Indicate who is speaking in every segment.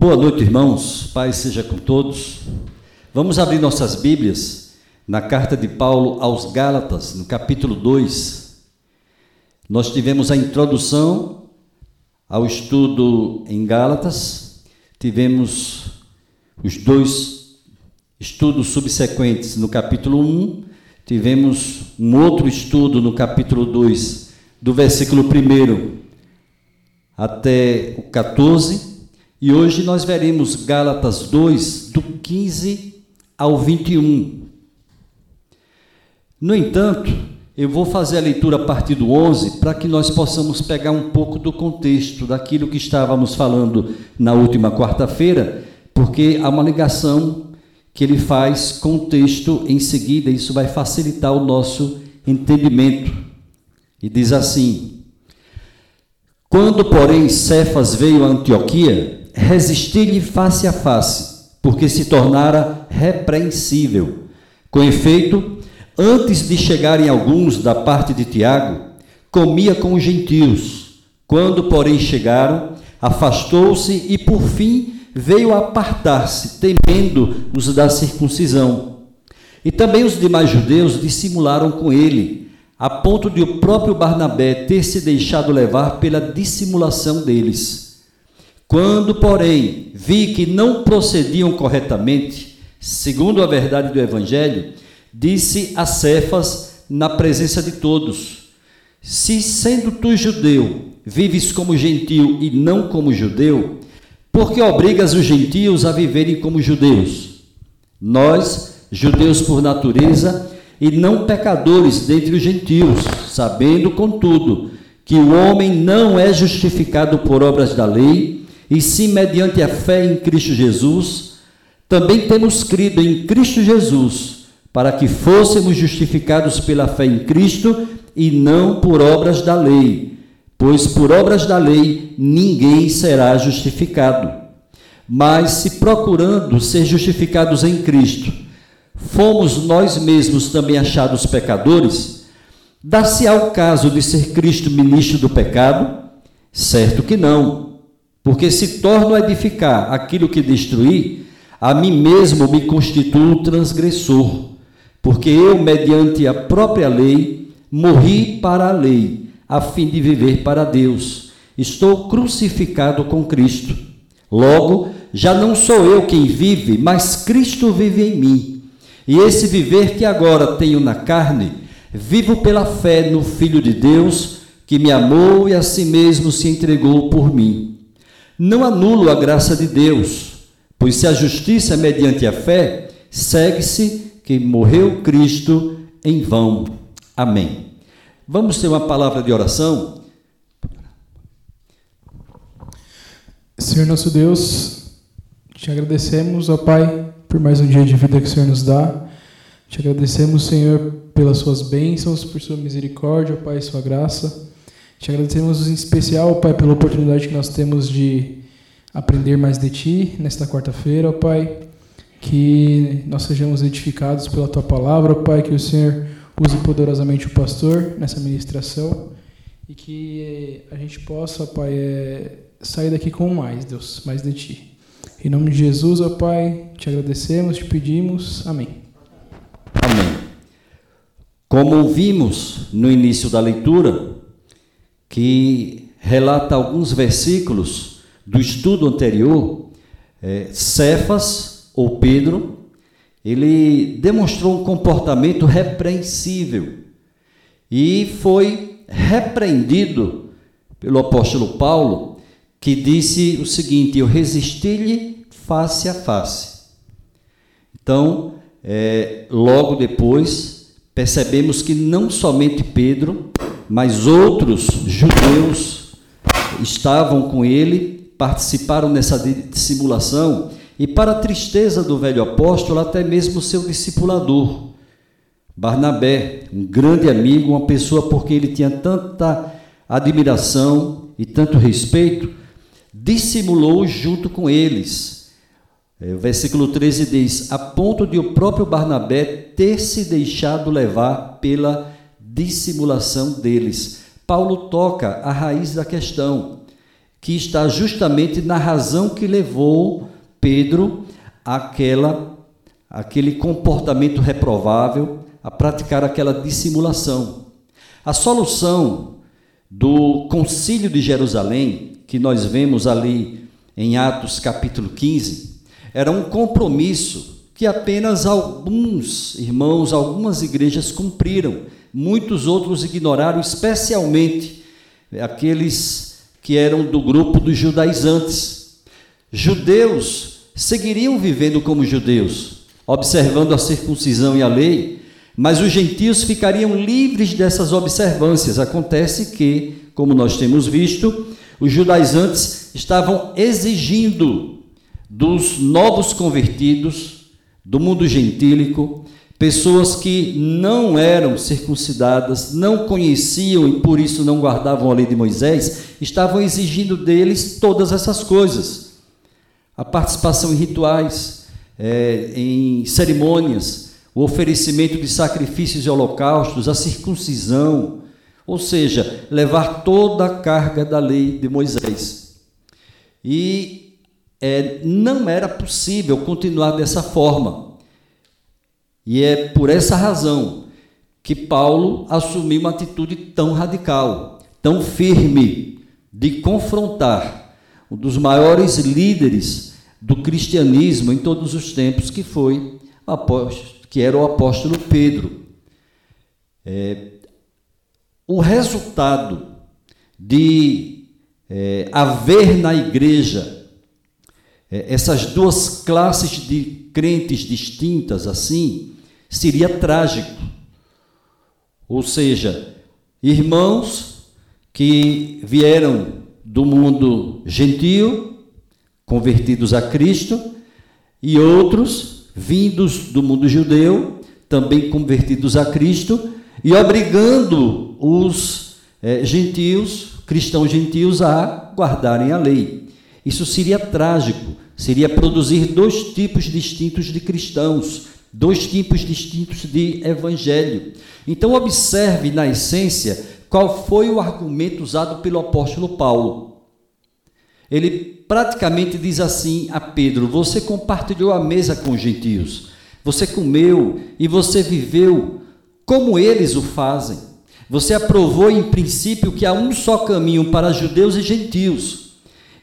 Speaker 1: Boa noite, irmãos. Paz seja com todos. Vamos abrir nossas Bíblias na carta de Paulo aos Gálatas, no capítulo 2. Nós tivemos a introdução ao estudo em Gálatas, tivemos os dois estudos subsequentes no capítulo 1, tivemos um outro estudo no capítulo 2, do versículo 1 até o 14 e hoje nós veremos Gálatas 2, do 15 ao 21. No entanto, eu vou fazer a leitura a partir do 11 para que nós possamos pegar um pouco do contexto daquilo que estávamos falando na última quarta-feira, porque há uma ligação que ele faz com o texto em seguida, isso vai facilitar o nosso entendimento. E diz assim: Quando, porém, Cefas veio a Antioquia, resisti-lhe face a face, porque se tornara repreensível. Com efeito, antes de chegarem alguns da parte de Tiago, comia com os gentios. Quando, porém, chegaram, afastou-se e, por fim, veio apartar-se, temendo os da circuncisão. E também os demais judeus dissimularam com ele, a ponto de o próprio Barnabé ter se deixado levar pela dissimulação deles. Quando, porém, vi que não procediam corretamente, segundo a verdade do Evangelho, disse a Cefas na presença de todos: Se, sendo tu judeu, vives como gentil e não como judeu, por que obrigas os gentios a viverem como judeus? Nós, judeus por natureza, e não pecadores dentre os gentios, sabendo, contudo, que o homem não é justificado por obras da lei, e sim mediante a fé em Cristo Jesus, também temos crido em Cristo Jesus, para que fôssemos justificados pela fé em Cristo e não por obras da lei, pois por obras da lei ninguém será justificado. Mas se procurando ser justificados em Cristo, fomos nós mesmos também achados pecadores, dá-se ao caso de ser Cristo ministro do pecado? Certo que não. Porque se torno a edificar aquilo que destruí, a mim mesmo me constituo transgressor. Porque eu, mediante a própria lei, morri para a lei, a fim de viver para Deus. Estou crucificado com Cristo. Logo, já não sou eu quem vive, mas Cristo vive em mim. E esse viver que agora tenho na carne, vivo pela fé no Filho de Deus, que me amou e a si mesmo se entregou por mim não anulo a graça de Deus, pois se a justiça é mediante a fé, segue-se que morreu Cristo em vão. Amém. Vamos ter uma palavra de oração?
Speaker 2: Senhor nosso Deus, te agradecemos, ó Pai, por mais um dia de vida que o Senhor nos dá. Te agradecemos, Senhor, pelas suas bênçãos, por sua misericórdia, ó Pai, e sua graça. Te agradecemos em especial, Pai, pela oportunidade que nós temos de aprender mais de Ti nesta quarta-feira, Pai. Que nós sejamos edificados pela Tua palavra, Pai. Que o Senhor use poderosamente o pastor nessa ministração e que a gente possa, Pai, é, sair daqui com mais, Deus, mais de Ti. Em nome de Jesus, ó Pai, te agradecemos, te pedimos. Amém.
Speaker 1: Amém. Como vimos no início da leitura, que relata alguns versículos do estudo anterior, é, Cefas, ou Pedro, ele demonstrou um comportamento repreensível e foi repreendido pelo apóstolo Paulo, que disse o seguinte: Eu resisti-lhe face a face. Então, é, logo depois, percebemos que não somente Pedro, mas outros judeus estavam com ele, participaram dessa dissimulação, e para a tristeza do velho apóstolo, até mesmo seu discipulador, Barnabé, um grande amigo, uma pessoa por quem ele tinha tanta admiração e tanto respeito, dissimulou junto com eles. É, o versículo 13 diz: a ponto de o próprio Barnabé ter se deixado levar pela dissimulação deles. Paulo toca a raiz da questão. que está justamente na razão que levou Pedro àquela, àquele comportamento reprovável, a praticar aquela dissimulação. A solução do Concílio de Jerusalém, que nós vemos ali em Atos capítulo 15, era um compromisso que apenas alguns irmãos, algumas igrejas cumpriram, muitos outros ignoraram, especialmente aqueles que eram do grupo dos judaizantes. Judeus seguiriam vivendo como judeus, observando a circuncisão e a lei, mas os gentios ficariam livres dessas observâncias. Acontece que, como nós temos visto, os judaizantes estavam exigindo dos novos convertidos, do mundo gentílico, pessoas que não eram circuncidadas, não conheciam e por isso não guardavam a lei de Moisés, estavam exigindo deles todas essas coisas. A participação em rituais, é, em cerimônias, o oferecimento de sacrifícios e holocaustos, a circuncisão, ou seja, levar toda a carga da lei de Moisés. E é, não era possível continuar dessa forma. E é por essa razão que Paulo assumiu uma atitude tão radical, tão firme, de confrontar um dos maiores líderes do cristianismo em todos os tempos, que foi que era o apóstolo Pedro. É, o resultado de é, haver na igreja é, essas duas classes de crentes distintas assim, seria trágico. Ou seja, irmãos que vieram do mundo gentio, convertidos a Cristo, e outros vindos do mundo judeu, também convertidos a Cristo, e obrigando os é, gentios, cristãos gentios, a guardarem a lei. Isso seria trágico, seria produzir dois tipos distintos de cristãos, dois tipos distintos de evangelho. Então, observe na essência qual foi o argumento usado pelo apóstolo Paulo. Ele praticamente diz assim a Pedro: Você compartilhou a mesa com os gentios, você comeu e você viveu como eles o fazem. Você aprovou em princípio que há um só caminho para judeus e gentios.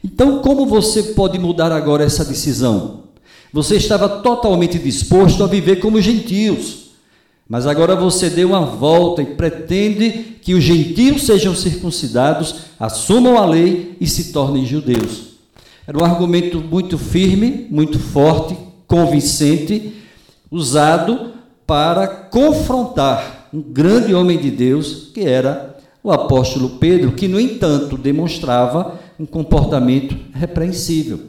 Speaker 1: Então, como você pode mudar agora essa decisão? Você estava totalmente disposto a viver como gentios, mas agora você deu uma volta e pretende que os gentios sejam circuncidados, assumam a lei e se tornem judeus. Era um argumento muito firme, muito forte, convincente, usado para confrontar um grande homem de Deus, que era o apóstolo Pedro, que, no entanto, demonstrava um comportamento repreensível.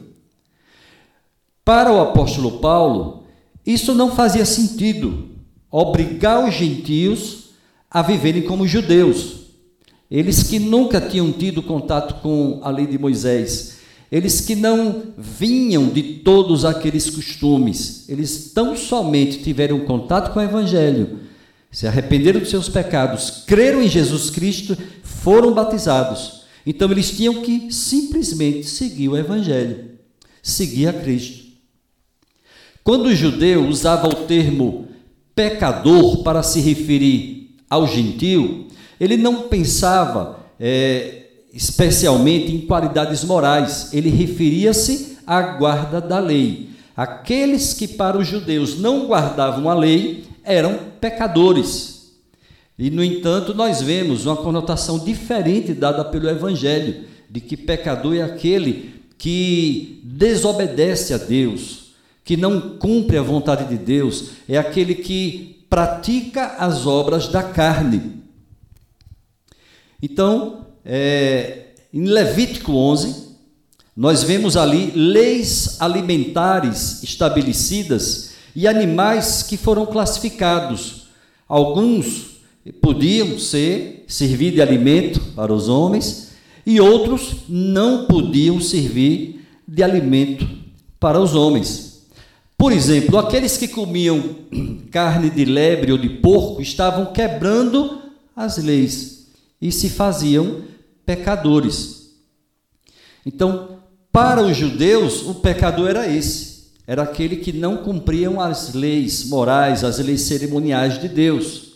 Speaker 1: Para o apóstolo Paulo, isso não fazia sentido, obrigar os gentios a viverem como judeus. Eles que nunca tinham tido contato com a lei de Moisés, eles que não vinham de todos aqueles costumes, eles tão somente tiveram contato com o Evangelho, se arrependeram dos seus pecados, creram em Jesus Cristo, foram batizados então eles tinham que simplesmente seguir o Evangelho, seguir a Cristo. Quando o judeu usava o termo pecador para se referir ao gentio, ele não pensava é, especialmente em qualidades morais, ele referia-se à guarda da lei. Aqueles que para os judeus não guardavam a lei eram pecadores. E, no entanto, nós vemos uma conotação diferente dada pelo Evangelho, de que pecador é aquele que desobedece a Deus, que não cumpre a vontade de Deus, é aquele que pratica as obras da carne. Então, é, em Levítico 11, nós vemos ali leis alimentares estabelecidas e animais que foram classificados. Alguns podiam ser servir de alimento para os homens e outros não podiam servir de alimento para os homens. Por exemplo, aqueles que comiam carne de lebre ou de porco estavam quebrando as leis e se faziam pecadores. Então, para os judeus, o pecador era esse. Era aquele que não cumpriam as leis morais, as leis cerimoniais de Deus.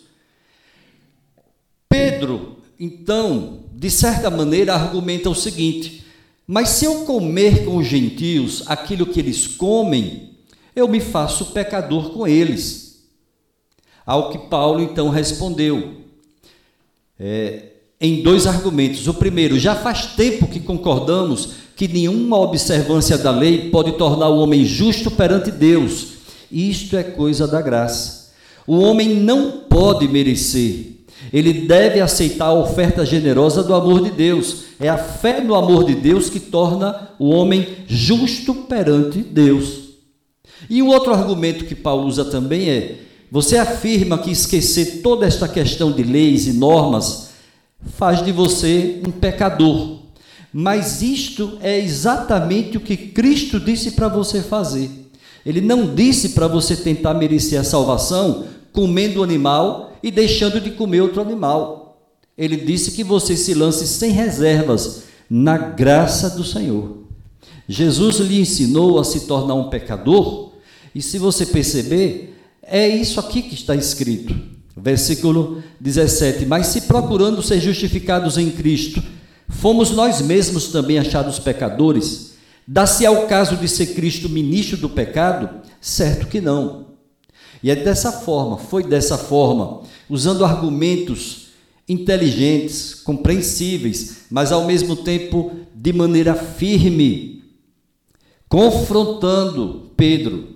Speaker 1: Pedro, então, de certa maneira, argumenta o seguinte: mas se eu comer com os gentios aquilo que eles comem, eu me faço pecador com eles. Ao que Paulo então respondeu, é, em dois argumentos. O primeiro, já faz tempo que concordamos que nenhuma observância da lei pode tornar o homem justo perante Deus. Isto é coisa da graça. O homem não pode merecer, ele deve aceitar a oferta generosa do amor de Deus. É a fé no amor de Deus que torna o homem justo perante Deus. E o outro argumento que Paulo usa também é: você afirma que esquecer toda esta questão de leis e normas faz de você um pecador. Mas isto é exatamente o que Cristo disse para você fazer. Ele não disse para você tentar merecer a salvação comendo o animal e deixando de comer outro animal. Ele disse que você se lance sem reservas na graça do Senhor. Jesus lhe ensinou a se tornar um pecador, e se você perceber, é isso aqui que está escrito. Versículo 17: Mas se procurando ser justificados em Cristo, fomos nós mesmos também achados pecadores, dá-se ao caso de ser Cristo ministro do pecado? Certo que não. E é dessa forma, foi dessa forma, usando argumentos inteligentes, compreensíveis, mas ao mesmo tempo de maneira firme, confrontando Pedro,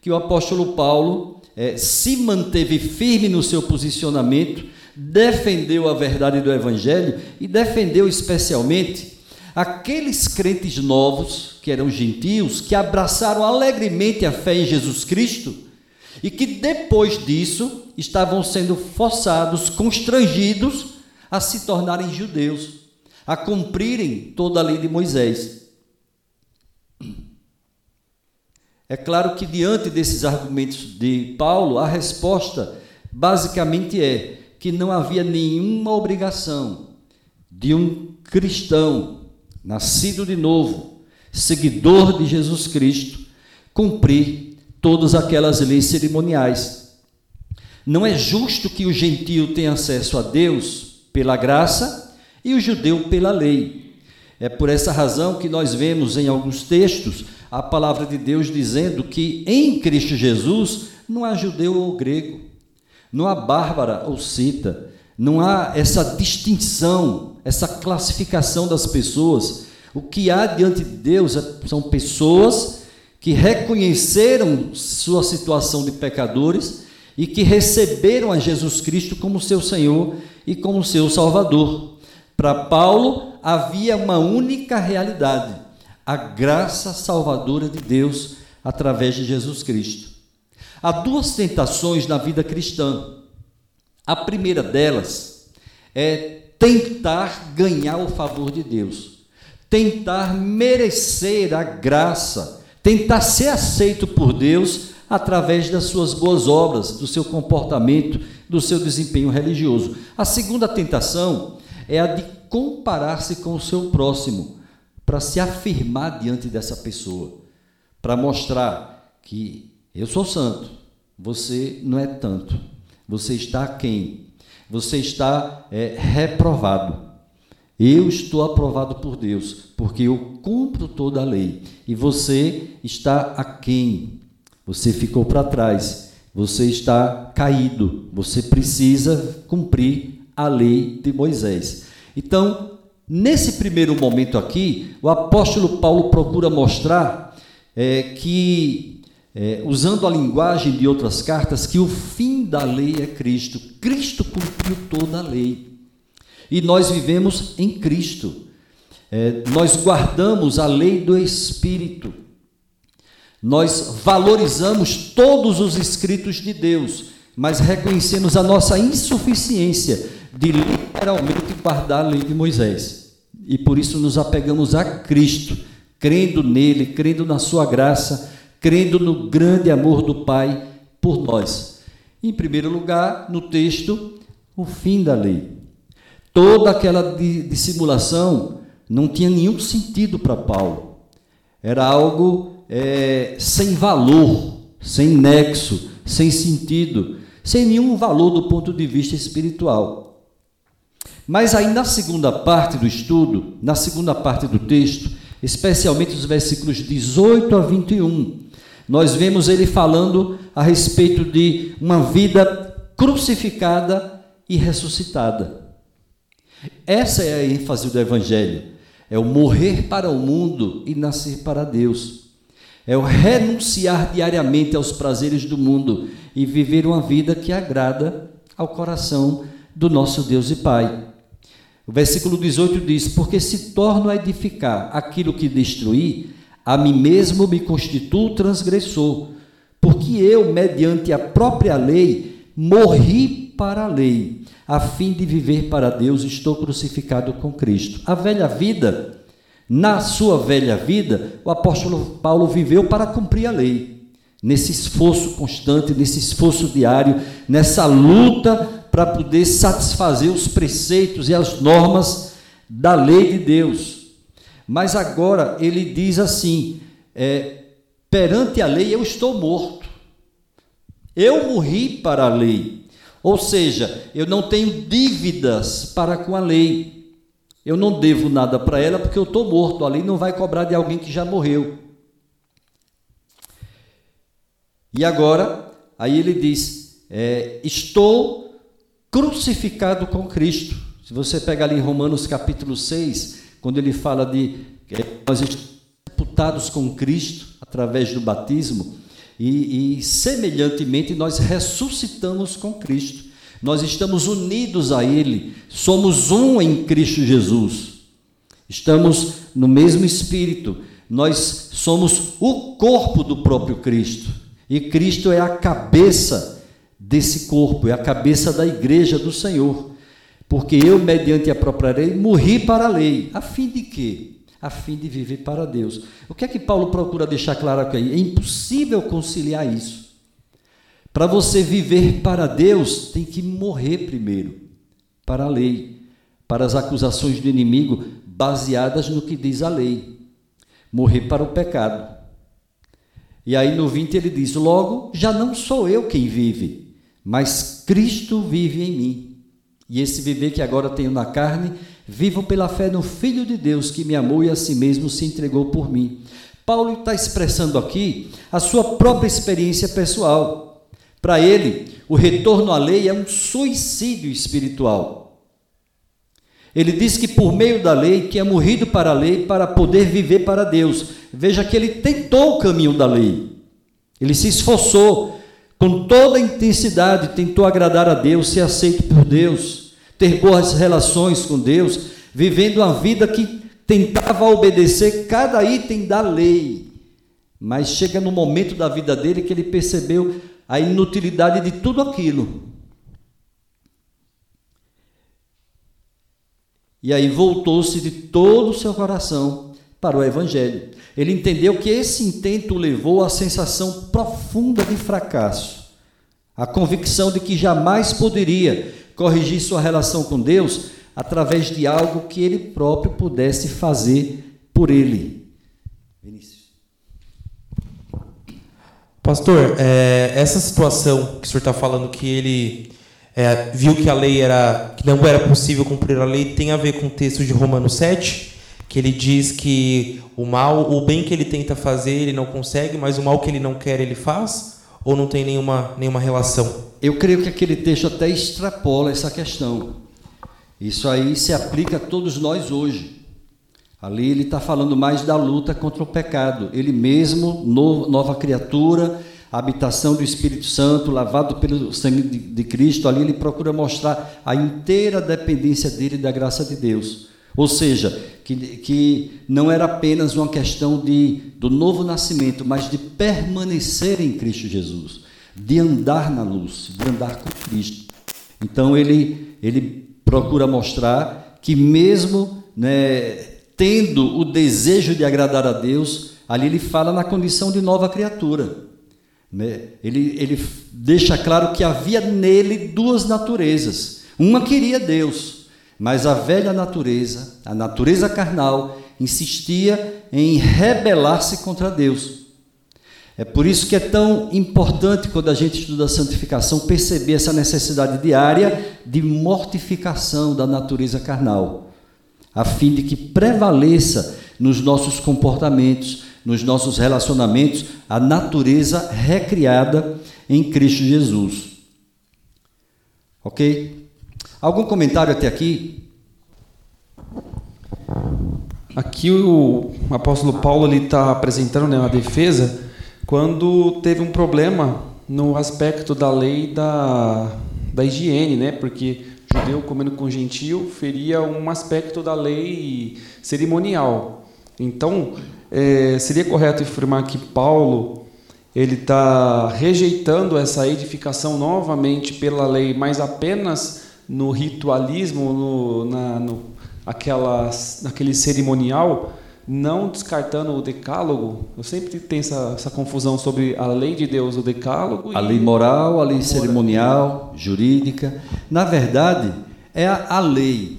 Speaker 1: que o apóstolo Paulo é, se manteve firme no seu posicionamento, defendeu a verdade do Evangelho e defendeu especialmente aqueles crentes novos, que eram gentios, que abraçaram alegremente a fé em Jesus Cristo e que depois disso estavam sendo forçados, constrangidos a se tornarem judeus, a cumprirem toda a lei de Moisés. É claro que diante desses argumentos de Paulo, a resposta basicamente é que não havia nenhuma obrigação de um cristão nascido de novo, seguidor de Jesus Cristo, cumprir todas aquelas leis cerimoniais. Não é justo que o gentio tenha acesso a Deus pela graça e o judeu pela lei. É por essa razão que nós vemos em alguns textos a palavra de Deus dizendo que em Cristo Jesus não há judeu ou grego, não há bárbara ou cita, não há essa distinção, essa classificação das pessoas. O que há diante de Deus é, são pessoas que reconheceram sua situação de pecadores e que receberam a Jesus Cristo como seu Senhor e como seu Salvador. Para Paulo, havia uma única realidade: a graça salvadora de Deus através de Jesus Cristo. Há duas tentações na vida cristã. A primeira delas é tentar ganhar o favor de Deus, tentar merecer a graça tentar ser aceito por Deus através das suas boas obras, do seu comportamento, do seu desempenho religioso. A segunda tentação é a de comparar-se com o seu próximo, para se afirmar diante dessa pessoa, para mostrar que eu sou santo, você não é tanto, você está quem? Você está é, reprovado. Eu estou aprovado por Deus, porque eu cumpro toda a lei. E você está aquém. Você ficou para trás. Você está caído. Você precisa cumprir a lei de Moisés. Então, nesse primeiro momento aqui, o apóstolo Paulo procura mostrar é, que, é, usando a linguagem de outras cartas, que o fim da lei é Cristo. Cristo cumpriu toda a lei. E nós vivemos em Cristo. É, nós guardamos a lei do Espírito. Nós valorizamos todos os escritos de Deus, mas reconhecemos a nossa insuficiência de literalmente guardar a lei de Moisés. E por isso nos apegamos a Cristo, crendo nele, crendo na sua graça, crendo no grande amor do Pai por nós. Em primeiro lugar, no texto, o fim da lei. Toda aquela dissimulação não tinha nenhum sentido para Paulo. Era algo é, sem valor, sem nexo, sem sentido, sem nenhum valor do ponto de vista espiritual. Mas aí na segunda parte do estudo, na segunda parte do texto, especialmente os versículos 18 a 21, nós vemos ele falando a respeito de uma vida crucificada e ressuscitada. Essa é a ênfase do Evangelho: é o morrer para o mundo e nascer para Deus. É o renunciar diariamente aos prazeres do mundo e viver uma vida que agrada ao coração do nosso Deus e Pai. O versículo 18 diz: Porque se torno a edificar aquilo que destruí, a mim mesmo me constituo transgressor, porque eu, mediante a própria lei, morri para a lei, a fim de viver para Deus, estou crucificado com Cristo. A velha vida, na sua velha vida, o apóstolo Paulo viveu para cumprir a lei. Nesse esforço constante, nesse esforço diário, nessa luta para poder satisfazer os preceitos e as normas da lei de Deus. Mas agora ele diz assim: é, perante a lei eu estou morto. Eu morri para a lei. Ou seja, eu não tenho dívidas para com a lei. Eu não devo nada para ela porque eu estou morto. A lei não vai cobrar de alguém que já morreu. E agora, aí ele diz: é, Estou crucificado com Cristo. Se você pegar ali em Romanos capítulo 6, quando ele fala de é, nós estamos sepultados com Cristo através do batismo e, e semelhantemente nós ressuscitamos com Cristo. Nós estamos unidos a Ele, somos um em Cristo Jesus. Estamos no mesmo Espírito. Nós somos o corpo do próprio Cristo. E Cristo é a cabeça desse corpo, é a cabeça da igreja do Senhor. Porque eu, mediante a própria lei, morri para a lei. A fim de quê? A fim de viver para Deus. O que é que Paulo procura deixar claro aqui? É impossível conciliar isso. Para você viver para Deus, tem que morrer primeiro para a lei, para as acusações do inimigo baseadas no que diz a lei. Morrer para o pecado. E aí no 20 ele diz: Logo, já não sou eu quem vive, mas Cristo vive em mim. E esse viver que agora tenho na carne, vivo pela fé no Filho de Deus que me amou e a si mesmo se entregou por mim. Paulo está expressando aqui a sua própria experiência pessoal. Para ele, o retorno à lei é um suicídio espiritual. Ele diz que por meio da lei, que é morrido para a lei para poder viver para Deus. Veja que ele tentou o caminho da lei. Ele se esforçou, com toda a intensidade, tentou agradar a Deus, ser aceito por Deus, ter boas relações com Deus, vivendo uma vida que tentava obedecer cada item da lei. Mas chega no momento da vida dele que ele percebeu a inutilidade de tudo aquilo. E aí voltou-se de todo o seu coração para o Evangelho. Ele entendeu que esse intento levou à sensação profunda de fracasso, a convicção de que jamais poderia corrigir sua relação com Deus através de algo que ele próprio pudesse fazer por ele.
Speaker 3: Vinícius. Pastor, é, essa situação que o senhor está falando que ele é, viu que a lei era que não era possível cumprir a lei tem a ver com o texto de Romanos 7? que ele diz que o mal, o bem que ele tenta fazer, ele não consegue, mas o mal que ele não quer, ele faz? Ou não tem nenhuma, nenhuma relação?
Speaker 1: Eu creio que aquele texto até extrapola essa questão. Isso aí se aplica a todos nós hoje. Ali ele está falando mais da luta contra o pecado. Ele mesmo, no, nova criatura, habitação do Espírito Santo, lavado pelo sangue de, de Cristo, ali ele procura mostrar a inteira dependência dele da graça de Deus. Ou seja, que, que não era apenas uma questão de, do novo nascimento, mas de permanecer em Cristo Jesus, de andar na luz, de andar com Cristo. Então ele, ele procura mostrar que mesmo né, tendo o desejo de agradar a Deus, ali ele fala na condição de nova criatura. Né? Ele, ele deixa claro que havia nele duas naturezas. Uma queria Deus, Mas a velha natureza, a natureza carnal, insistia em rebelar-se contra Deus. É por isso que é tão importante, quando a gente estuda a santificação, perceber essa necessidade diária de mortificação da natureza carnal, a fim de que prevaleça nos nossos comportamentos, nos nossos relacionamentos, a natureza recriada em Cristo Jesus. Ok? Algum comentário até aqui?
Speaker 4: Aqui o apóstolo Paulo está apresentando né, uma defesa quando teve um problema no aspecto da lei da, da higiene, né? porque judeu comendo com gentil feria um aspecto da lei cerimonial. Então, é, seria correto afirmar que Paulo ele está rejeitando essa edificação novamente pela lei, mas apenas no ritualismo, no, na, no, aquela, naquele cerimonial, não descartando o decálogo. Eu sempre tenho essa, essa confusão sobre a lei de Deus, o decálogo.
Speaker 1: A lei moral, a lei cerimonial, jurídica. Na verdade, é a, a lei.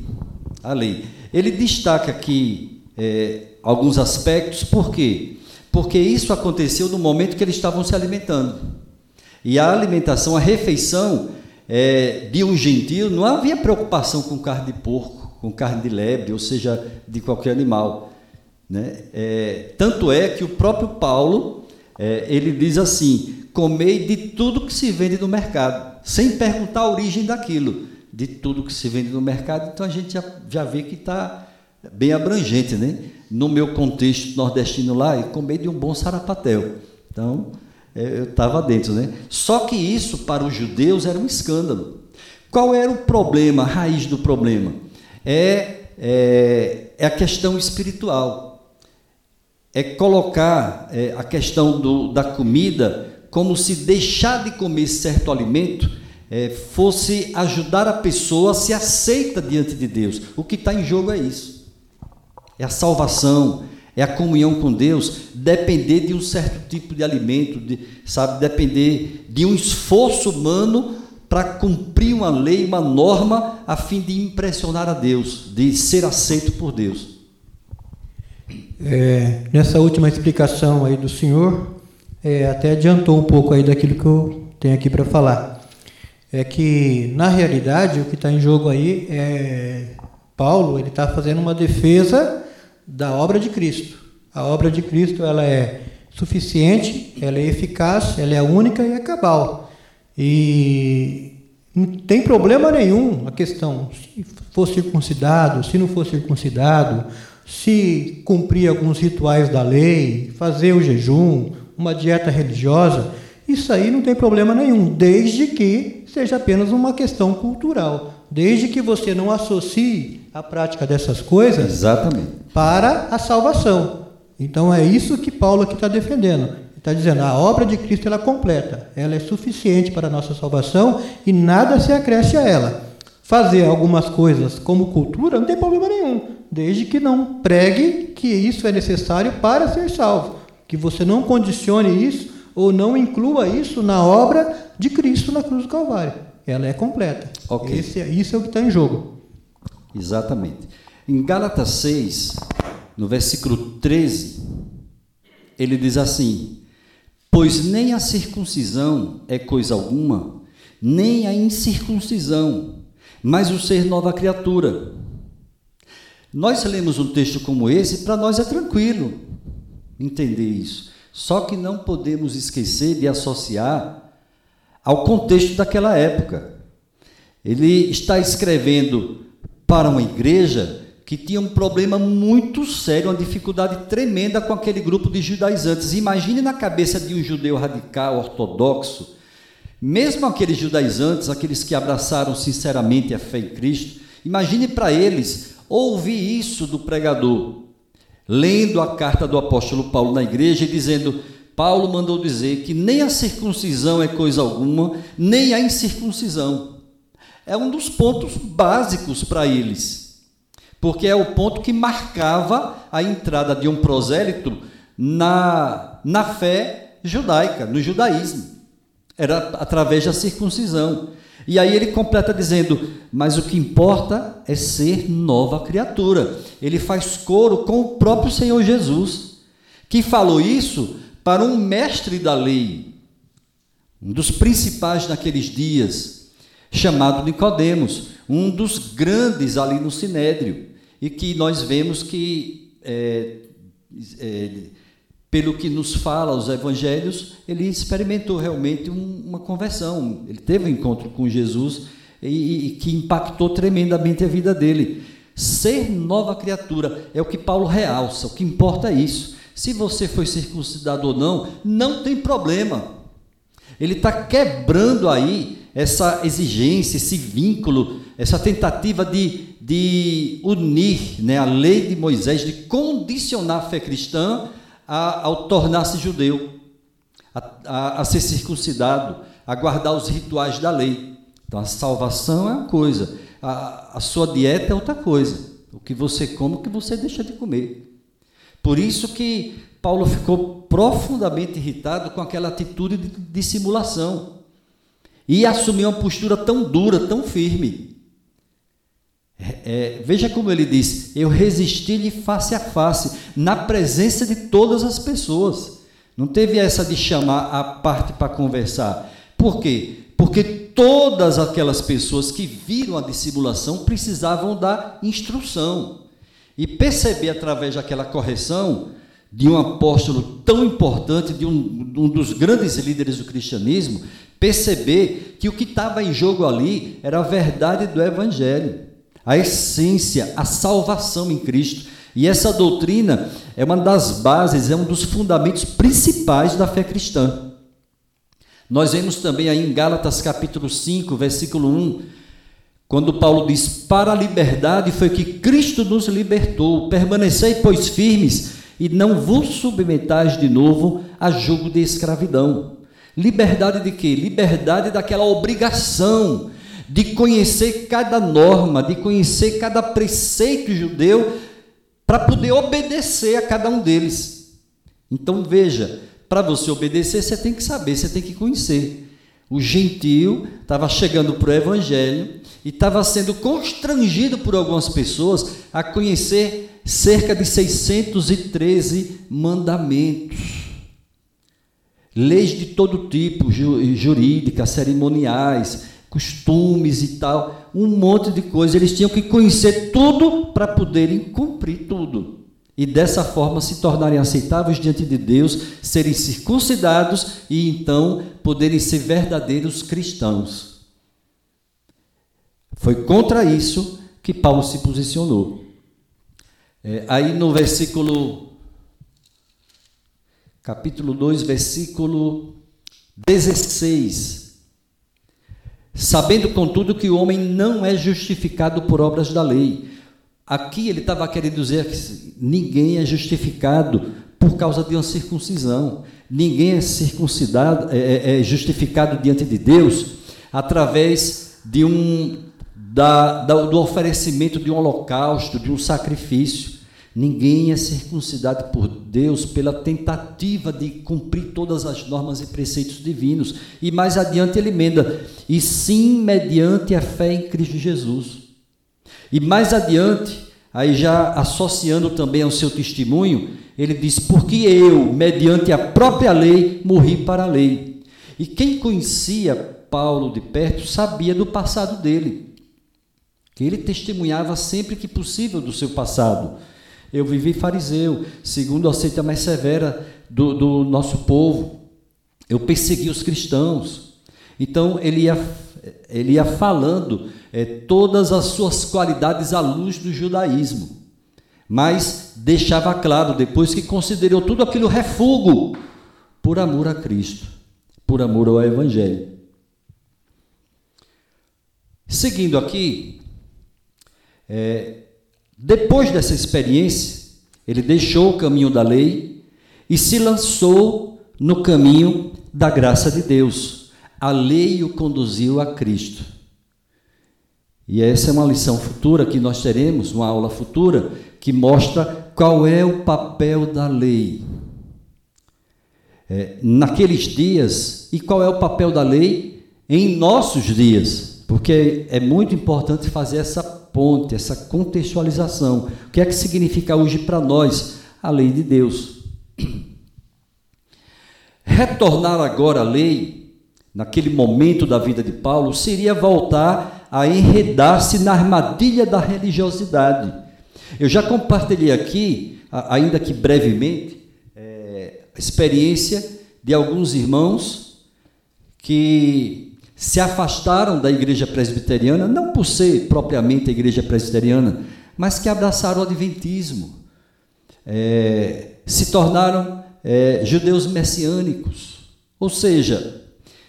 Speaker 1: A lei. Ele destaca aqui é, alguns aspectos, por quê? Porque isso aconteceu no momento que eles estavam se alimentando. E a alimentação, a refeição é, de um gentio, não havia preocupação com carne de porco, com carne de lebre, ou seja, de qualquer animal. Né? É, tanto é que o próprio Paulo é, ele diz assim: comei de tudo que se vende no mercado, sem perguntar a origem daquilo, de tudo que se vende no mercado. Então a gente já, já vê que está bem abrangente, né? No meu contexto nordestino lá, e comer de um bom sarapatel. Então é, eu estava dentro, né? Só que isso para os judeus era um escândalo. Qual era o problema, a raiz do problema? É, é, é a questão espiritual é colocar é, a questão do, da comida como se deixar de comer certo alimento é, fosse ajudar a pessoa a se aceita diante de Deus. O que está em jogo é isso. É a salvação, é a comunhão com Deus, depender de um certo tipo de alimento, de, sabe, depender de um esforço humano para cumprir uma lei, uma norma, a fim de impressionar a Deus, de ser aceito por Deus.
Speaker 5: É, nessa última explicação aí do senhor, é, até adiantou um pouco aí daquilo que eu tenho aqui para falar. É que, na realidade, o que está em jogo aí é Paulo, ele está fazendo uma defesa da obra de Cristo. A obra de Cristo ela é suficiente, ela é eficaz, ela é única e é cabal. E não tem problema nenhum a questão se for circuncidado, se não for circuncidado, se cumprir alguns rituais da lei, fazer o jejum, uma dieta religiosa, isso aí não tem problema nenhum, desde que seja apenas uma questão cultural, desde que você não associe a prática dessas coisas
Speaker 1: Exatamente.
Speaker 5: para a salvação. Então é isso que Paulo aqui está defendendo. Está dizendo a obra de Cristo ela é completa, ela é suficiente para a nossa salvação e nada se acresce a ela. Fazer algumas coisas como cultura não tem problema nenhum desde que não pregue que isso é necessário para ser salvo, que você não condicione isso ou não inclua isso na obra de Cristo na cruz do Calvário. Ela é completa.
Speaker 1: Okay.
Speaker 5: Esse, é, isso é o que está em jogo.
Speaker 1: Exatamente. Em Gálatas 6, no versículo 13, ele diz assim: Pois nem a circuncisão é coisa alguma, nem a incircuncisão, mas o ser nova criatura nós lemos um texto como esse, para nós é tranquilo entender isso. Só que não podemos esquecer de associar ao contexto daquela época. Ele está escrevendo para uma igreja que tinha um problema muito sério, uma dificuldade tremenda com aquele grupo de judaizantes. Imagine na cabeça de um judeu radical, ortodoxo, mesmo aqueles judaizantes, aqueles que abraçaram sinceramente a fé em Cristo, imagine para eles ouvi isso do pregador, lendo a carta do apóstolo Paulo na igreja e dizendo: Paulo mandou dizer que nem a circuncisão é coisa alguma, nem a incircuncisão. É um dos pontos básicos para eles, porque é o ponto que marcava a entrada de um prosélito na, na fé judaica, no judaísmo. Era através da circuncisão. E aí ele completa dizendo: Mas o que importa é ser nova criatura. Ele faz coro com o próprio Senhor Jesus, que falou isso para um mestre da lei, um dos principais naqueles dias, chamado Nicodemos, um dos grandes ali no Sinédrio, e que nós vemos que, é, é, pelo que nos fala os evangelhos, ele experimentou realmente um, uma conversão, ele teve um encontro com Jesus e, e que impactou tremendamente a vida dele. Ser nova criatura é o que Paulo realça, o que importa é isso. Se você foi circuncidado ou não, não tem problema. Ele está quebrando aí essa exigência, esse vínculo, essa tentativa de, de unir né, a lei de Moisés, de condicionar a fé cristã a, ao tornar-se judeu, a, a, a ser circuncidado, a guardar os rituais da lei. Então a salvação é uma coisa, a, a sua dieta é outra coisa. O que você come, o que você deixa de comer. Por isso que Paulo ficou profundamente irritado com aquela atitude de dissimulação e assumiu uma postura tão dura, tão firme. É, é, veja como ele diz: Eu resisti-lhe face a face, na presença de todas as pessoas. Não teve essa de chamar a parte para conversar. Por quê? Porque todas aquelas pessoas que viram a dissimulação precisavam da instrução. E perceber através daquela correção de um apóstolo tão importante, de um, um dos grandes líderes do cristianismo, perceber que o que estava em jogo ali era a verdade do Evangelho, a essência, a salvação em Cristo. E essa doutrina é uma das bases, é um dos fundamentos principais da fé cristã. Nós vemos também aí em Gálatas capítulo 5, versículo 1, quando Paulo diz: Para a liberdade foi que Cristo nos libertou, permanecei, pois, firmes e não vos submetais de novo a julgo de escravidão. Liberdade de quê? Liberdade daquela obrigação de conhecer cada norma, de conhecer cada preceito judeu para poder obedecer a cada um deles. Então veja, para você obedecer, você tem que saber, você tem que conhecer. O gentio estava chegando para o evangelho e estava sendo constrangido por algumas pessoas a conhecer cerca de 613 mandamentos. Leis de todo tipo, jurídicas, cerimoniais, costumes e tal, um monte de coisas. Eles tinham que conhecer tudo para poderem cumprir tudo. E dessa forma se tornarem aceitáveis diante de Deus, serem circuncidados e então poderem ser verdadeiros cristãos. Foi contra isso que Paulo se posicionou. É, aí no versículo, capítulo 2, versículo 16. Sabendo, contudo, que o homem não é justificado por obras da lei. Aqui ele estava querendo dizer que ninguém é justificado por causa de uma circuncisão. Ninguém é circuncidado, é, é, é justificado diante de Deus através de um da, da, do oferecimento de um holocausto, de um sacrifício. Ninguém é circuncidado por Deus pela tentativa de cumprir todas as normas e preceitos divinos. E mais adiante ele emenda: e sim mediante a fé em Cristo Jesus. E mais adiante, aí já associando também ao seu testemunho, ele diz: Porque eu, mediante a própria lei, morri para a lei. E quem conhecia Paulo de perto sabia do passado dele que ele testemunhava sempre que possível do seu passado. Eu vivi fariseu, segundo a seita mais severa do, do nosso povo. Eu persegui os cristãos. Então ele ia, ele ia falando é, todas as suas qualidades à luz do judaísmo. Mas deixava claro, depois que considerou tudo aquilo refúgio, por amor a Cristo, por amor ao Evangelho. Seguindo aqui, é, depois dessa experiência, ele deixou o caminho da lei e se lançou no caminho da graça de Deus. A lei o conduziu a Cristo. E essa é uma lição futura que nós teremos, uma aula futura, que mostra qual é o papel da lei. É, naqueles dias, e qual é o papel da lei em nossos dias. porque é muito importante fazer essa ponte, essa contextualização. O que é que significa hoje para nós a lei de Deus? Retornar agora à lei, naquele momento da vida de Paulo, seria voltar a enredar-se na armadilha da religiosidade. Eu já compartilhei aqui, ainda que brevemente, é, a experiência de alguns irmãos que se afastaram da igreja presbiteriana, não por ser propriamente a igreja presbiteriana, mas que abraçaram o adventismo, é, se tornaram é, judeus messiânicos, ou seja,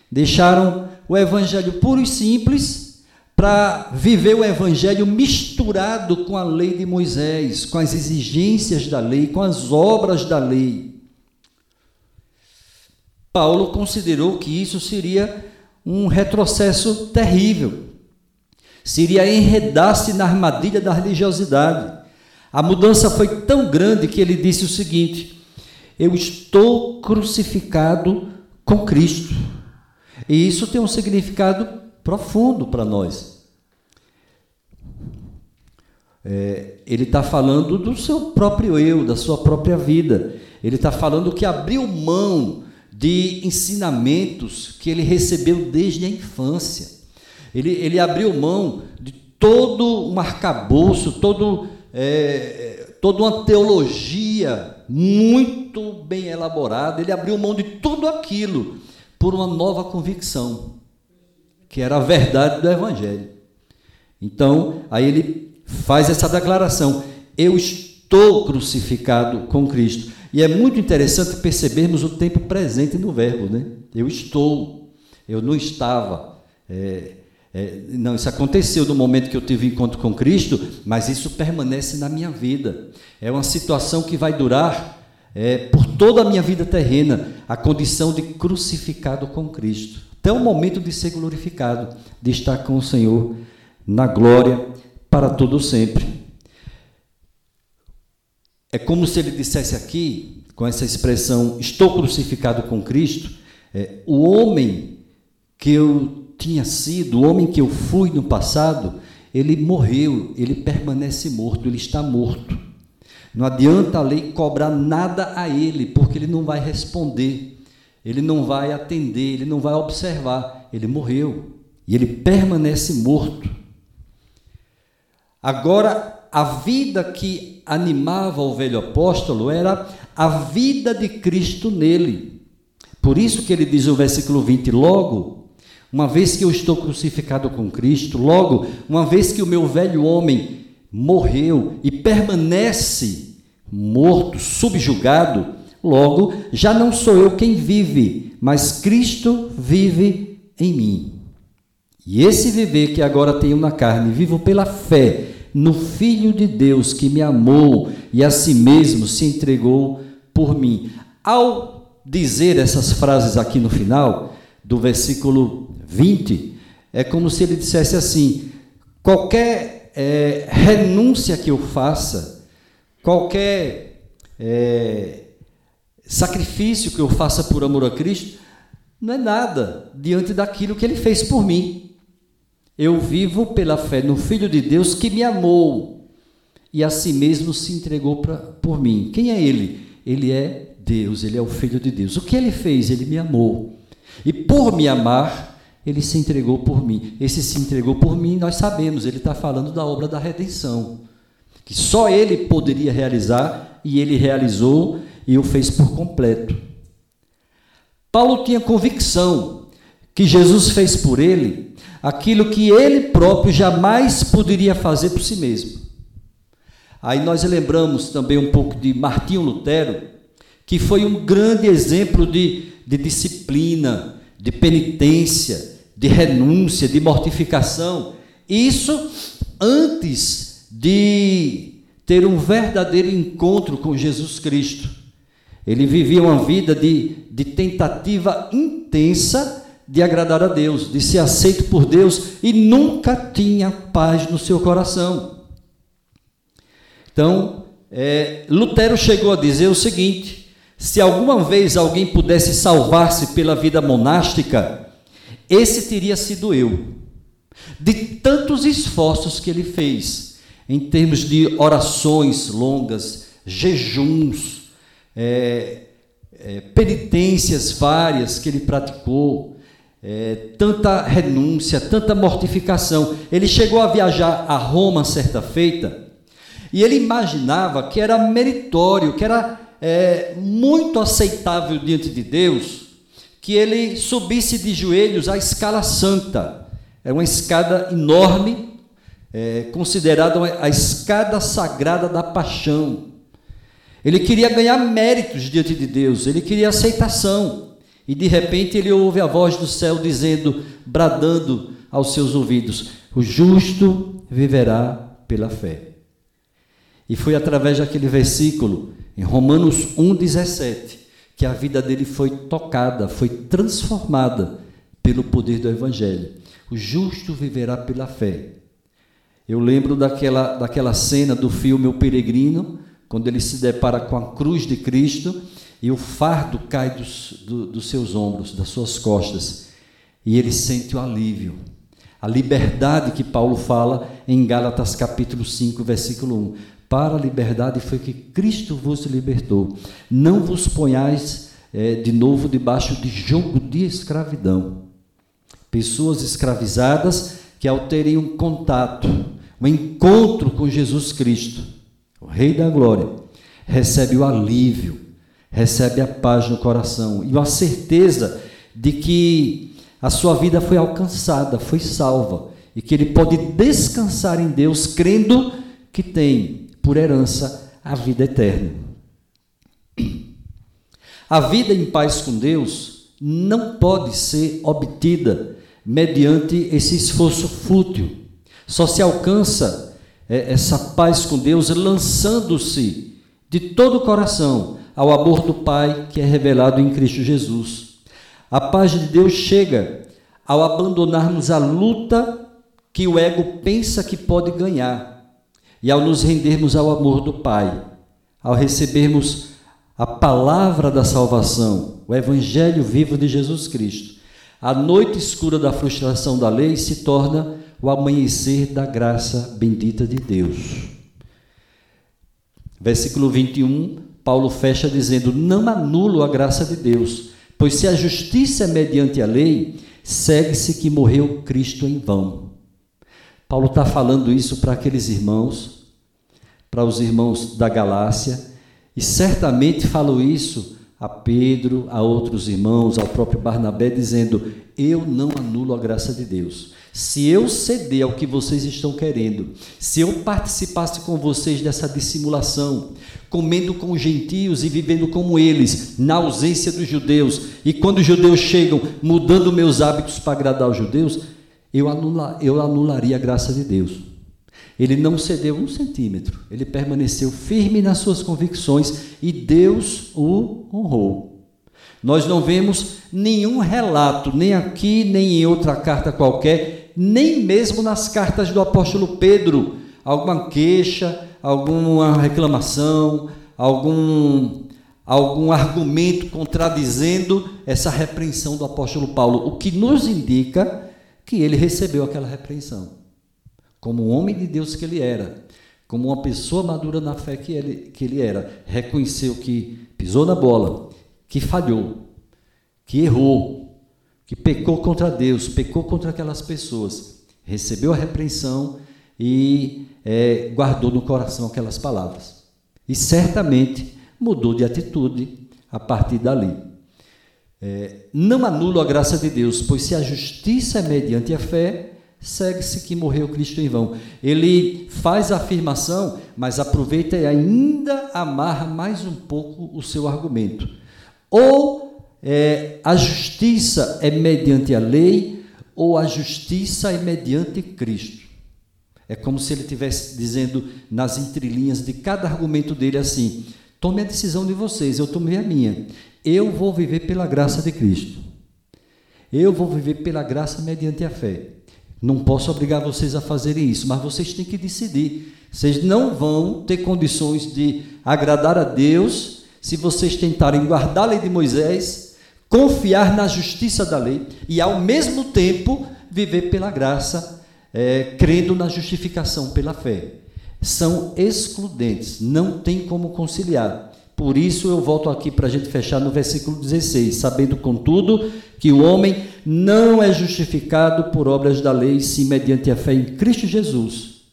Speaker 1: deixaram o evangelho puro e simples para viver o evangelho misturado com a lei de Moisés, com as exigências da lei, com as obras da lei. Paulo considerou que isso seria um retrocesso terrível. Seria enredar-se na armadilha da religiosidade. A mudança foi tão grande que ele disse o seguinte: Eu estou crucificado com Cristo. E isso tem um significado profundo para nós. É, ele está falando do seu próprio eu, da sua própria vida. Ele está falando que abriu mão de ensinamentos que ele recebeu desde a infância. Ele, ele abriu mão de todo um arcabouço, todo, é, toda uma teologia muito bem elaborada. Ele abriu mão de tudo aquilo por uma nova convicção, que era a verdade do Evangelho. Então, aí ele faz essa declaração: Eu estou crucificado com Cristo. E é muito interessante percebermos o tempo presente no verbo, né? Eu estou, eu não estava. É, é, não, isso aconteceu no momento que eu tive encontro com Cristo, mas isso permanece na minha vida. É uma situação que vai durar é, por toda a minha vida terrena, a condição de crucificado com Cristo, até o momento de ser glorificado, de estar com o Senhor na glória para todo sempre. É como se ele dissesse aqui, com essa expressão, estou crucificado com Cristo, é, o homem que eu tinha sido, o homem que eu fui no passado, ele morreu, ele permanece morto, ele está morto. Não adianta a lei cobrar nada a ele, porque ele não vai responder, ele não vai atender, ele não vai observar. Ele morreu e ele permanece morto. Agora, a vida que animava o velho apóstolo era a vida de Cristo nele. Por isso que ele diz no versículo 20: logo, uma vez que eu estou crucificado com Cristo, logo, uma vez que o meu velho homem morreu e permanece morto, subjugado, logo, já não sou eu quem vive, mas Cristo vive em mim. E esse viver que agora tenho na carne, vivo pela fé no Filho de Deus que me amou e a si mesmo se entregou por mim. Ao dizer essas frases aqui no final, do versículo 20, é como se ele dissesse assim: qualquer é, renúncia que eu faça, qualquer é, sacrifício que eu faça por amor a Cristo, não é nada diante daquilo que ele fez por mim. Eu vivo pela fé no Filho de Deus que me amou e a si mesmo se entregou pra, por mim. Quem é ele? Ele é Deus, ele é o Filho de Deus. O que ele fez? Ele me amou. E por me amar, ele se entregou por mim. Esse se entregou por mim, nós sabemos, ele está falando da obra da redenção, que só ele poderia realizar e ele realizou e o fez por completo. Paulo tinha convicção que Jesus fez por ele aquilo que ele próprio jamais poderia fazer por si mesmo. Aí nós lembramos também um pouco de Martinho Lutero, que foi um grande exemplo de, de disciplina, de penitência, de renúncia, de mortificação. Isso antes de ter um verdadeiro encontro com Jesus Cristo. Ele vivia uma vida de, de tentativa intensa de agradar a Deus, de ser aceito por Deus e nunca tinha paz no seu coração. Então, é, Lutero chegou a dizer o seguinte: se alguma vez alguém pudesse salvar-se pela vida monástica, esse teria sido eu. de tantos esforços que ele fez, em termos de orações longas, jejuns, é, é, penitências várias que ele praticou, é, tanta renúncia, tanta mortificação. Ele chegou a viajar a Roma certa feita e ele imaginava que era meritório, que era é, muito aceitável diante de Deus, que ele subisse de joelhos à escala santa. É uma escada enorme, é, considerada a escada sagrada da paixão. Ele queria ganhar méritos diante de Deus, ele queria aceitação. E de repente ele ouve a voz do céu dizendo, bradando aos seus ouvidos: O justo viverá pela fé. E foi através daquele versículo, em Romanos 1,17, que a vida dele foi tocada, foi transformada pelo poder do Evangelho. O justo viverá pela fé. Eu lembro daquela, daquela cena do filme O Peregrino, quando ele se depara com a cruz de Cristo e o fardo cai dos, do, dos seus ombros, das suas costas, e ele sente o alívio. A liberdade que Paulo fala em Gálatas capítulo 5, versículo 1. Para a liberdade foi que Cristo vos libertou. Não vos ponhais é, de novo debaixo de jogo de escravidão. Pessoas escravizadas que ao terem um contato, um encontro com Jesus Cristo, o Rei da Glória, recebe o alívio, recebe a paz no coração e a certeza de que a sua vida foi alcançada, foi salva e que ele pode descansar em Deus, crendo que tem por herança a vida eterna. A vida em paz com Deus não pode ser obtida mediante esse esforço fútil. Só se alcança é, essa paz com Deus, lançando-se de todo o coração ao amor do Pai que é revelado em Cristo Jesus. A paz de Deus chega ao abandonarmos a luta que o ego pensa que pode ganhar e ao nos rendermos ao amor do Pai, ao recebermos a palavra da salvação, o Evangelho vivo de Jesus Cristo. A noite escura da frustração da lei se torna o amanhecer da graça bendita de Deus. Versículo 21, Paulo fecha dizendo: Não anulo a graça de Deus, pois se a justiça é mediante a lei, segue-se que morreu Cristo em vão. Paulo está falando isso para aqueles irmãos, para os irmãos da Galácia, e certamente falou isso a Pedro, a outros irmãos, ao próprio Barnabé, dizendo: Eu não anulo a graça de Deus. Se eu ceder ao que vocês estão querendo, se eu participasse com vocês dessa dissimulação, comendo com os gentios e vivendo como eles, na ausência dos judeus, e quando os judeus chegam mudando meus hábitos para agradar os judeus, eu, anula, eu anularia a graça de Deus. Ele não cedeu um centímetro, ele permaneceu firme nas suas convicções e Deus o honrou. Nós não vemos nenhum relato, nem aqui, nem em outra carta qualquer, nem mesmo nas cartas do apóstolo Pedro, alguma queixa, alguma reclamação, algum, algum argumento contradizendo essa repreensão do apóstolo Paulo, o que nos indica que ele recebeu aquela repreensão, como um homem de Deus que ele era, como uma pessoa madura na fé que ele, que ele era, reconheceu que pisou na bola que falhou, que errou, que pecou contra Deus, pecou contra aquelas pessoas, recebeu a repreensão e é, guardou no coração aquelas palavras. E certamente mudou de atitude a partir dali. É, não anulo a graça de Deus, pois se a justiça é mediante a fé, segue-se que morreu Cristo em vão. Ele faz a afirmação, mas aproveita e ainda amarra mais um pouco o seu argumento. Ou é, a justiça é mediante a lei, ou a justiça é mediante Cristo. É como se ele estivesse dizendo nas entrelinhas de cada argumento dele assim: tome a decisão de vocês, eu tomei a minha. Eu vou viver pela graça de Cristo. Eu vou viver pela graça mediante a fé. Não posso obrigar vocês a fazerem isso, mas vocês têm que decidir. Vocês não vão ter condições de agradar a Deus se vocês tentarem guardar a lei de Moisés, confiar na justiça da lei e ao mesmo tempo viver pela graça é, crendo na justificação pela fé. São excludentes, não tem como conciliar. Por isso eu volto aqui para a gente fechar no versículo 16, sabendo, contudo, que o homem não é justificado por obras da lei, sim mediante a fé em Cristo Jesus.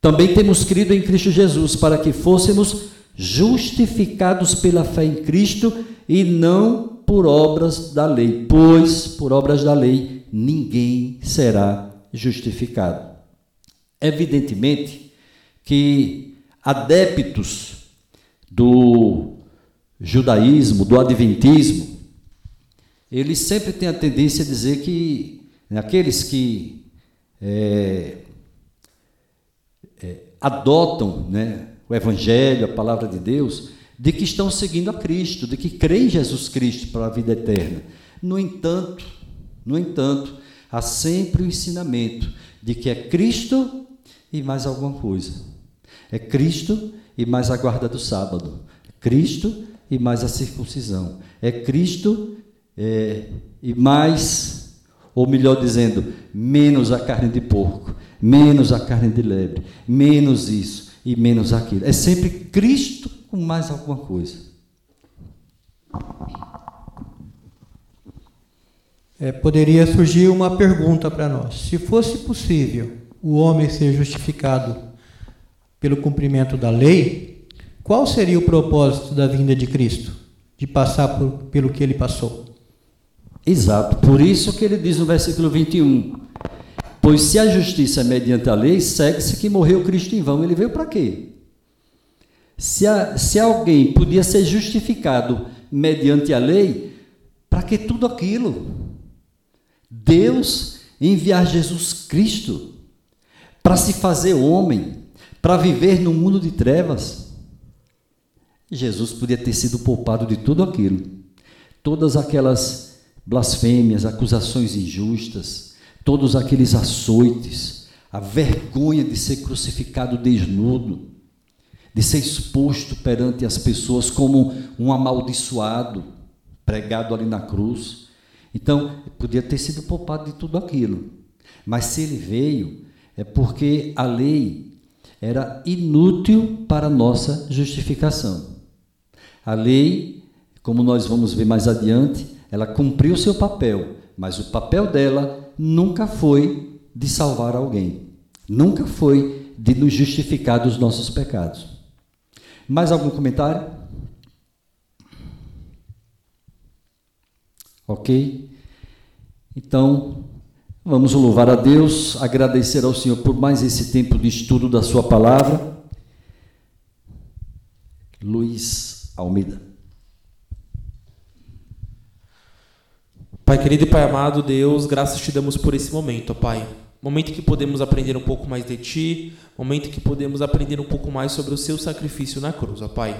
Speaker 1: Também temos crido em Cristo Jesus para que fôssemos justificados pela fé em Cristo e não por obras da lei, pois por obras da lei ninguém será justificado. Evidentemente que adeptos do judaísmo, do adventismo, eles sempre têm a tendência a dizer que né, aqueles que é, é, adotam né, o Evangelho, a palavra de Deus, de que estão seguindo a Cristo, de que creem em Jesus Cristo para a vida eterna. No entanto, no entanto, há sempre o ensinamento de que é Cristo e mais alguma coisa. É Cristo e mais a guarda do sábado. É Cristo e mais a circuncisão. É Cristo é, e mais, ou melhor dizendo, menos a carne de porco, menos a carne de lebre, menos isso e menos aquilo. É sempre Cristo com mais alguma coisa.
Speaker 5: É, poderia surgir uma pergunta para nós. Se fosse possível o homem ser justificado pelo cumprimento da lei, qual seria o propósito da vinda de Cristo? De passar por, pelo que ele passou?
Speaker 1: Exato. Por isso que ele diz no versículo 21: Pois se a justiça é mediante a lei, segue-se que morreu Cristo em vão. Ele veio para quê? Se, a, se alguém podia ser justificado mediante a lei, para que tudo aquilo? Deus enviar Jesus Cristo para se fazer homem, para viver no mundo de trevas. Jesus podia ter sido poupado de tudo aquilo. Todas aquelas blasfêmias, acusações injustas, todos aqueles açoites, a vergonha de ser crucificado desnudo, de ser exposto perante as pessoas como um amaldiçoado, pregado ali na cruz. Então, podia ter sido poupado de tudo aquilo. Mas se ele veio, é porque a lei era inútil para nossa justificação. A lei, como nós vamos ver mais adiante, ela cumpriu o seu papel, mas o papel dela nunca foi de salvar alguém, nunca foi de nos justificar dos nossos pecados. Mais algum comentário? Ok? Então, vamos louvar a Deus, agradecer ao Senhor por mais esse tempo de estudo da Sua palavra. Luiz Almeida.
Speaker 3: Pai querido e Pai amado, Deus, graças te damos por esse momento, ó Pai. Momento que podemos aprender um pouco mais de Ti, momento que podemos aprender um pouco mais sobre o Seu sacrifício na cruz, ó Pai.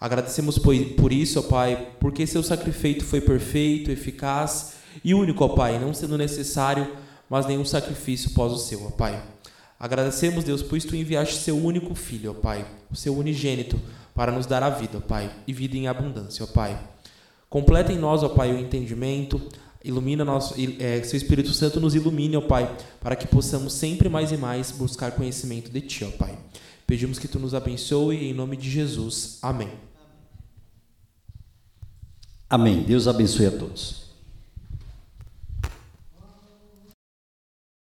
Speaker 3: Agradecemos por isso, ó Pai, porque Seu sacrifício foi perfeito, eficaz e único, ó Pai, não sendo necessário, mas nenhum sacrifício pós o Seu, ó Pai. Agradecemos, Deus, pois Tu enviaste Seu único Filho, ó Pai, o Seu unigênito, para nos dar a vida, ó Pai, e vida em abundância, ó Pai. Completa em nós, ó Pai, o entendimento, ilumina nosso, é, Seu Espírito Santo nos ilumine, ó Pai, para que possamos sempre mais e mais buscar conhecimento de Ti, ó Pai. Pedimos que Tu nos abençoe em nome de Jesus. Amém.
Speaker 1: Amém. Deus abençoe a todos.